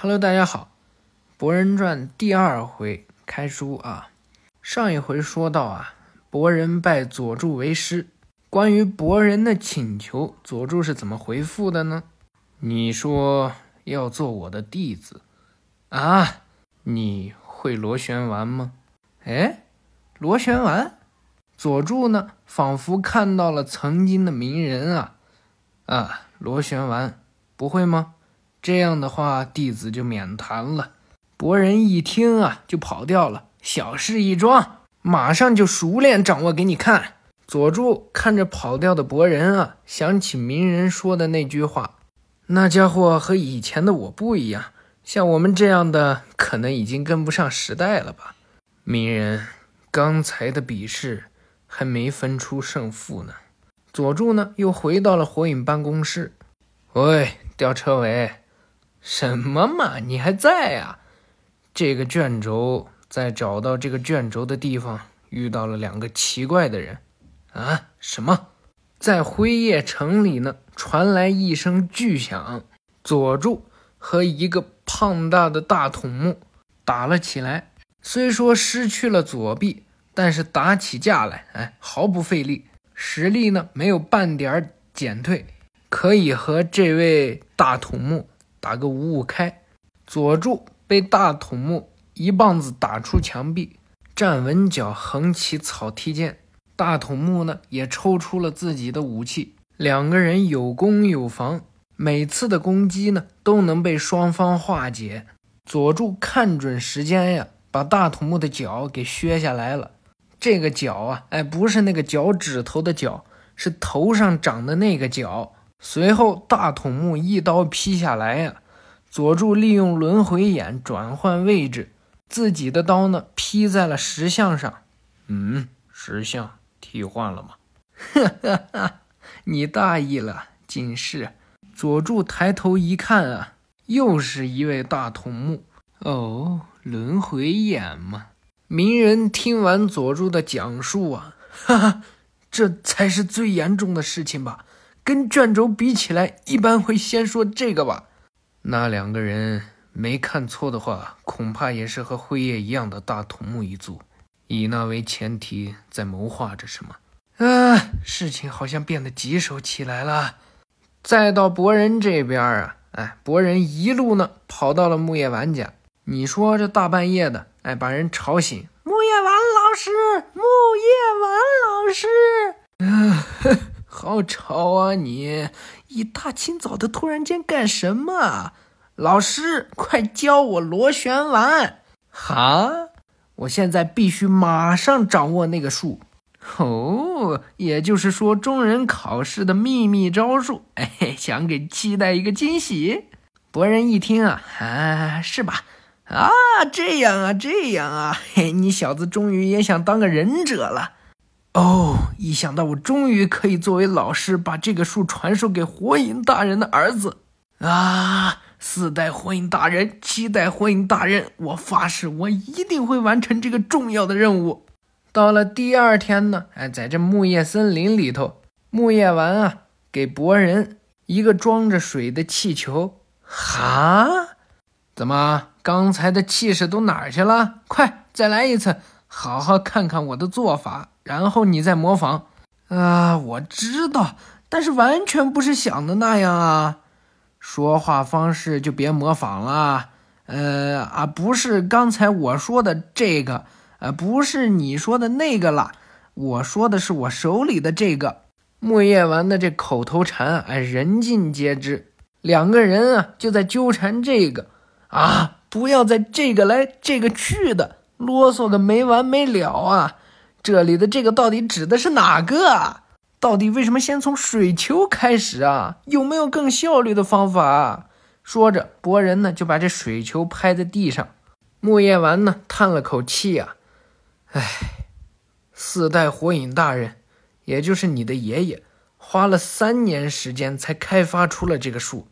Hello，大家好，《博人传》第二回开书啊。上一回说到啊，博人拜佐助为师。关于博人的请求，佐助是怎么回复的呢？你说要做我的弟子啊？你会螺旋丸吗？哎，螺旋丸？佐助呢，仿佛看到了曾经的鸣人啊啊！螺旋丸不会吗？这样的话，弟子就免谈了。博人一听啊，就跑掉了。小事一桩，马上就熟练掌握给你看。佐助看着跑掉的博人啊，想起鸣人说的那句话：“那家伙和以前的我不一样，像我们这样的，可能已经跟不上时代了吧？”鸣人，刚才的比试还没分出胜负呢。佐助呢，又回到了火影办公室。喂，吊车尾。什么嘛！你还在呀？这个卷轴在找到这个卷轴的地方遇到了两个奇怪的人。啊？什么？在辉夜城里呢？传来一声巨响，佐助和一个胖大的大筒木打了起来。虽说失去了左臂，但是打起架来，哎，毫不费力，实力呢没有半点减退，可以和这位大筒木。打个五五开，佐助被大筒木一棒子打出墙壁，站稳脚，横起草踢剑。大筒木呢也抽出了自己的武器，两个人有攻有防，每次的攻击呢都能被双方化解。佐助看准时间呀，把大筒木的脚给削下来了。这个脚啊，哎，不是那个脚趾头的脚，是头上长的那个角。随后，大筒木一刀劈下来呀，佐助利用轮回眼转换位置，自己的刀呢劈在了石像上。嗯，石像替换了吗？哈哈哈，你大意了，近视。佐助抬头一看啊，又是一位大筒木。哦，轮回眼嘛。鸣人听完佐助的讲述啊，哈哈，这才是最严重的事情吧。跟卷轴比起来，一般会先说这个吧。那两个人没看错的话，恐怕也是和辉夜一样的大筒木一族，以那为前提在谋划着什么。啊，事情好像变得棘手起来了。再到博人这边啊，哎，博人一路呢跑到了木叶丸家。你说这大半夜的，哎，把人吵醒。木叶丸老师，木叶丸老师。好吵啊！你一大清早的突然间干什么？老师，快教我螺旋丸！哈，我现在必须马上掌握那个术。哦，也就是说中忍考试的秘密招数。哎，想给期待一个惊喜。博人一听啊，啊，是吧？啊，这样啊，这样啊，嘿，你小子终于也想当个忍者了。哦，一想到我终于可以作为老师把这个术传授给火影大人的儿子啊！四代火影大人，七代火影大人，我发誓，我一定会完成这个重要的任务。到了第二天呢，哎，在这木叶森林里头，木叶丸啊，给博人一个装着水的气球。哈？怎么刚才的气势都哪儿去了？快再来一次，好好看看我的做法。然后你再模仿，啊，我知道，但是完全不是想的那样啊！说话方式就别模仿了，呃啊，不是刚才我说的这个，呃，不是你说的那个了，我说的是我手里的这个木叶丸的这口头禅，哎，人尽皆知。两个人啊，就在纠缠这个啊，不要在这个来这个去的，啰嗦个没完没了啊！这里的这个到底指的是哪个？到底为什么先从水球开始啊？有没有更效率的方法？说着，博人呢就把这水球拍在地上。木叶丸呢叹了口气啊，唉，四代火影大人，也就是你的爷爷，花了三年时间才开发出了这个术，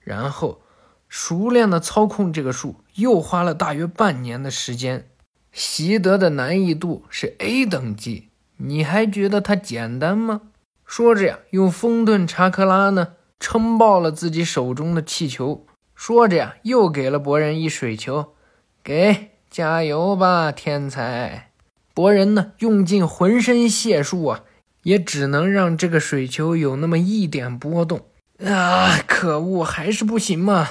然后熟练的操控这个术，又花了大约半年的时间。习得的难易度是 A 等级，你还觉得它简单吗？说着呀，用风遁查克拉呢撑爆了自己手中的气球，说着呀，又给了博人一水球，给，加油吧，天才！博人呢，用尽浑身解数啊，也只能让这个水球有那么一点波动。啊，可恶，还是不行嘛！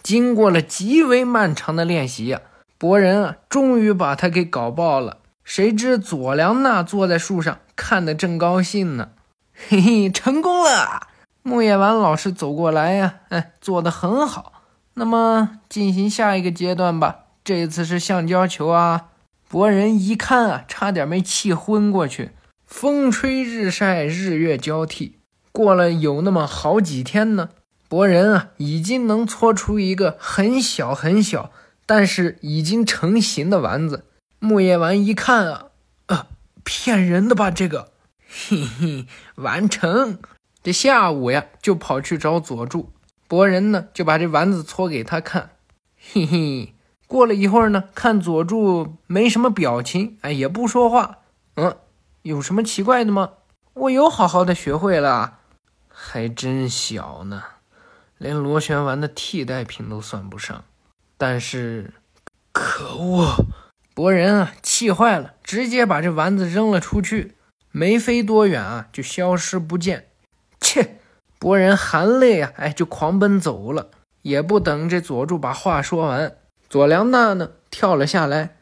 经过了极为漫长的练习呀，博人啊，终于把他给搞爆了。谁知佐良娜坐在树上看得正高兴呢，嘿嘿，成功了！木叶丸老师走过来呀，哎，做得很好。那么进行下一个阶段吧。这次是橡胶球啊！博人一看啊，差点没气昏过去。风吹日晒，日月交替，过了有那么好几天呢，博人啊，已经能搓出一个很小很小，但是已经成型的丸子。木叶丸一看啊，呃，骗人的吧？这个，嘿嘿，完成。这下午呀，就跑去找佐助。博人呢，就把这丸子搓给他看。嘿嘿。过了一会儿呢，看佐助没什么表情，哎，也不说话。嗯，有什么奇怪的吗？我有好好的学会了，还真小呢，连螺旋丸的替代品都算不上。但是，可恶！博人啊，气坏了，直接把这丸子扔了出去，没飞多远啊，就消失不见。切！博人含泪啊，哎，就狂奔走了，也不等这佐助把话说完。佐良娜呢，跳了下来，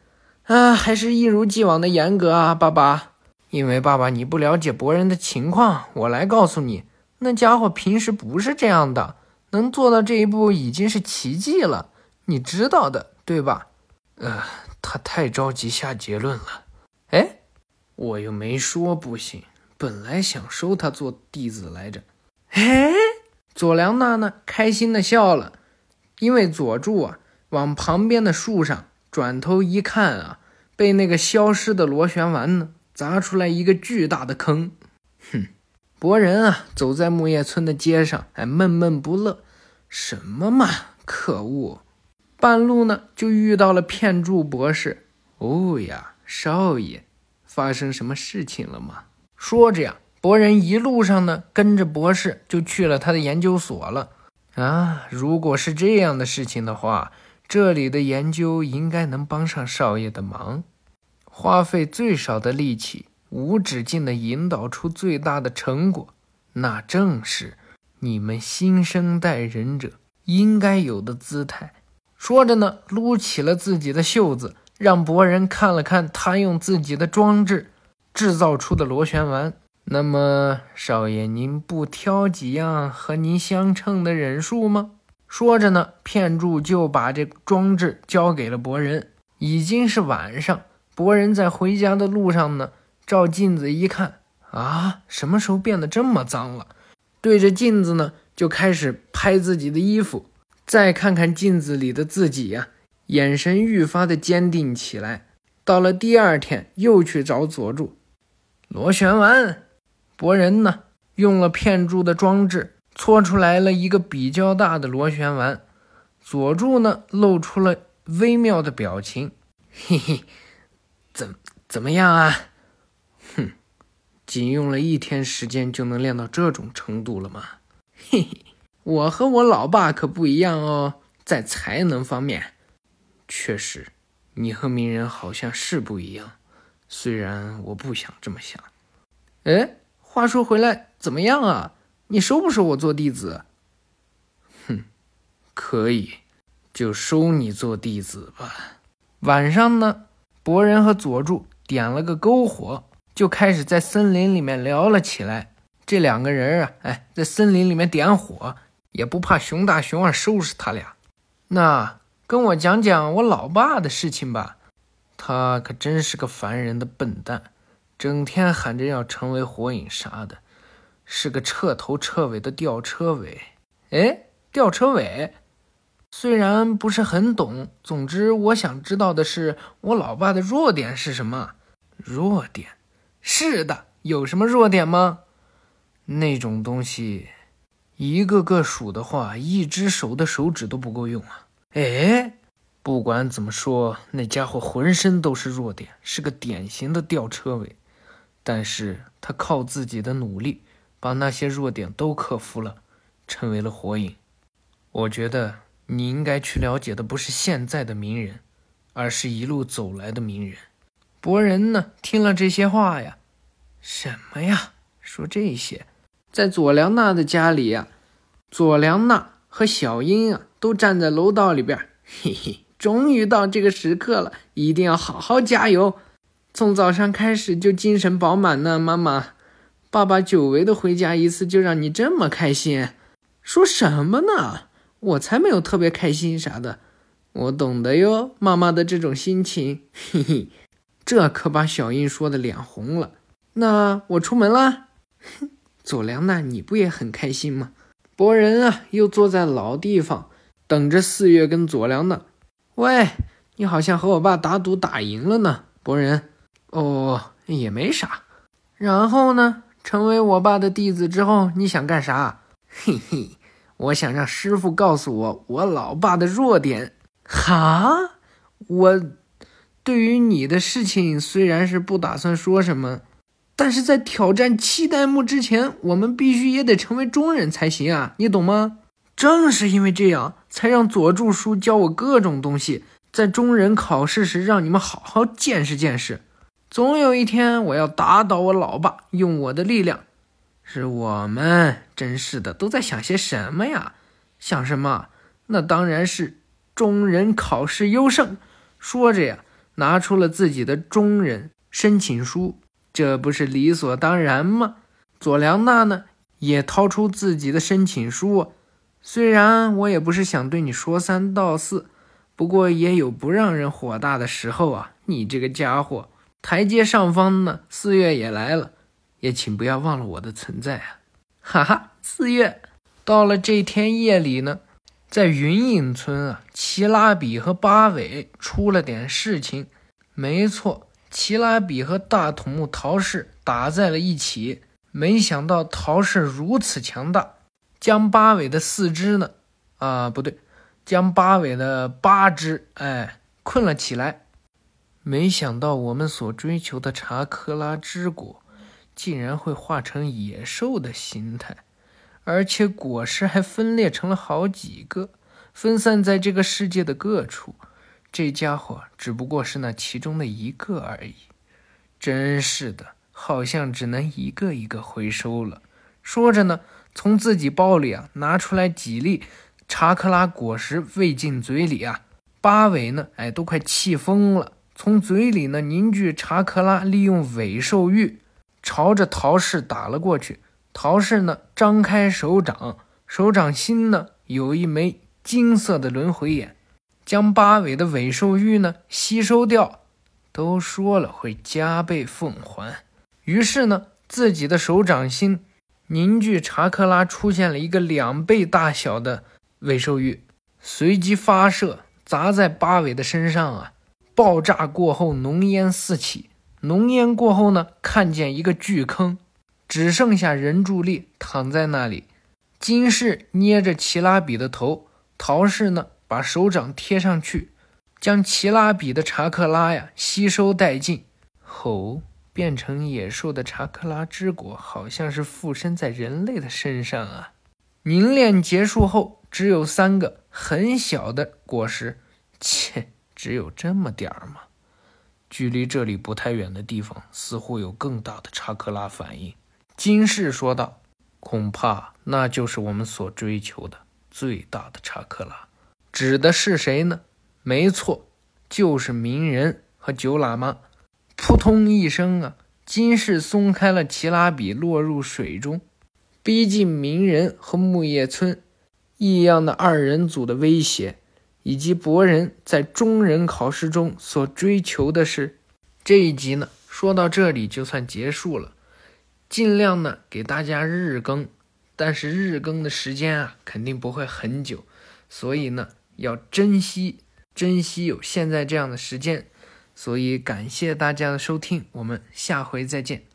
啊，还是一如既往的严格啊，爸爸。因为爸爸你不了解博人的情况，我来告诉你，那家伙平时不是这样的，能做到这一步已经是奇迹了，你知道的，对吧？呃，他太着急下结论了。哎，我又没说不行，本来想收他做弟子来着。哎，佐良娜呢，开心的笑了，因为佐助啊。往旁边的树上转头一看啊，被那个消失的螺旋丸呢砸出来一个巨大的坑。哼，博人啊，走在木叶村的街上，还闷闷不乐。什么嘛，可恶！半路呢，就遇到了骗柱博士。哦呀，少爷，发生什么事情了吗？说着呀，博人一路上呢，跟着博士就去了他的研究所了。啊，如果是这样的事情的话。这里的研究应该能帮上少爷的忙，花费最少的力气，无止境地引导出最大的成果，那正是你们新生代忍者应该有的姿态。说着呢，撸起了自己的袖子，让博人看了看他用自己的装置制造出的螺旋丸。那么，少爷您不挑几样和您相称的忍术吗？说着呢，片柱就把这装置交给了博人。已经是晚上，博人在回家的路上呢，照镜子一看，啊，什么时候变得这么脏了？对着镜子呢，就开始拍自己的衣服。再看看镜子里的自己呀，眼神愈发的坚定起来。到了第二天，又去找佐助。螺旋丸，博人呢，用了片柱的装置。搓出来了一个比较大的螺旋丸，佐助呢露出了微妙的表情，嘿嘿，怎怎么样啊？哼，仅用了一天时间就能练到这种程度了吗？嘿嘿，我和我老爸可不一样哦，在才能方面，确实，你和鸣人好像是不一样，虽然我不想这么想。哎，话说回来，怎么样啊？你收不收我做弟子？哼，可以，就收你做弟子吧。晚上呢，博人和佐助点了个篝火，就开始在森林里面聊了起来。这两个人啊，哎，在森林里面点火，也不怕熊大熊二收拾他俩。那跟我讲讲我老爸的事情吧。他可真是个烦人的笨蛋，整天喊着要成为火影啥的。是个彻头彻尾的吊车尾，哎，吊车尾，虽然不是很懂，总之我想知道的是，我老爸的弱点是什么？弱点？是的，有什么弱点吗？那种东西，一个个数的话，一只手的手指都不够用啊！哎，不管怎么说，那家伙浑身都是弱点，是个典型的吊车尾，但是他靠自己的努力。把那些弱点都克服了，成为了火影。我觉得你应该去了解的不是现在的名人，而是一路走来的名人。博人呢，听了这些话呀，什么呀？说这些，在左良娜的家里呀，左良娜和小英啊，都站在楼道里边。嘿嘿，终于到这个时刻了，一定要好好加油。从早上开始就精神饱满呢，妈妈。爸爸久违的回家一次，就让你这么开心？说什么呢？我才没有特别开心啥的，我懂得哟，妈妈的这种心情。嘿嘿，这可把小英说的脸红了。那我出门啦，哼。左良娜，你不也很开心吗？博人啊，又坐在老地方，等着四月跟左良娜。喂，你好像和我爸打赌打赢了呢，博人。哦，也没啥。然后呢？成为我爸的弟子之后，你想干啥？嘿嘿，我想让师傅告诉我我老爸的弱点。哈，我对于你的事情虽然是不打算说什么，但是在挑战七代目之前，我们必须也得成为中人才行啊，你懂吗？正是因为这样，才让佐助叔教我各种东西，在中人考试时让你们好好见识见识。总有一天，我要打倒我老爸，用我的力量。是我们，真是的，都在想些什么呀？想什么？那当然是中人考试优胜。说着呀，拿出了自己的中人申请书，这不是理所当然吗？佐良娜呢，也掏出自己的申请书。虽然我也不是想对你说三道四，不过也有不让人火大的时候啊。你这个家伙。台阶上方呢，四月也来了，也请不要忘了我的存在啊！哈哈，四月到了这天夜里呢，在云隐村啊，奇拉比和八尾出了点事情。没错，奇拉比和大土木陶氏打在了一起，没想到陶氏如此强大，将八尾的四肢呢，啊不对，将八尾的八只哎困了起来。没想到我们所追求的查克拉之果，竟然会化成野兽的形态，而且果实还分裂成了好几个，分散在这个世界的各处。这家伙只不过是那其中的一个而已。真是的，好像只能一个一个回收了。说着呢，从自己包里啊拿出来几粒查克拉果实喂进嘴里啊。八尾呢，哎，都快气疯了。从嘴里呢凝聚查克拉，利用尾兽玉朝着陶氏打了过去。陶氏呢张开手掌，手掌心呢有一枚金色的轮回眼，将八尾的尾兽玉呢吸收掉。都说了会加倍奉还，于是呢自己的手掌心凝聚查克拉，出现了一个两倍大小的尾兽玉，随即发射砸在八尾的身上啊。爆炸过后，浓烟四起。浓烟过后呢，看见一个巨坑，只剩下人柱力躺在那里。金氏捏着奇拉比的头，陶氏呢把手掌贴上去，将奇拉比的查克拉呀吸收殆尽。吼！变成野兽的查克拉之果，好像是附身在人类的身上啊！凝练结束后，只有三个很小的果实。切！只有这么点儿吗？距离这里不太远的地方，似乎有更大的查克拉反应。金氏说道：“恐怕那就是我们所追求的最大的查克拉。指的是谁呢？没错，就是鸣人和九喇嘛。”扑通一声啊！金氏松开了奇拉比，落入水中，逼近鸣人和木叶村异样的二人组的威胁。以及博人在中人考试中所追求的是，这一集呢说到这里就算结束了，尽量呢给大家日更，但是日更的时间啊肯定不会很久，所以呢要珍惜珍惜有现在这样的时间，所以感谢大家的收听，我们下回再见。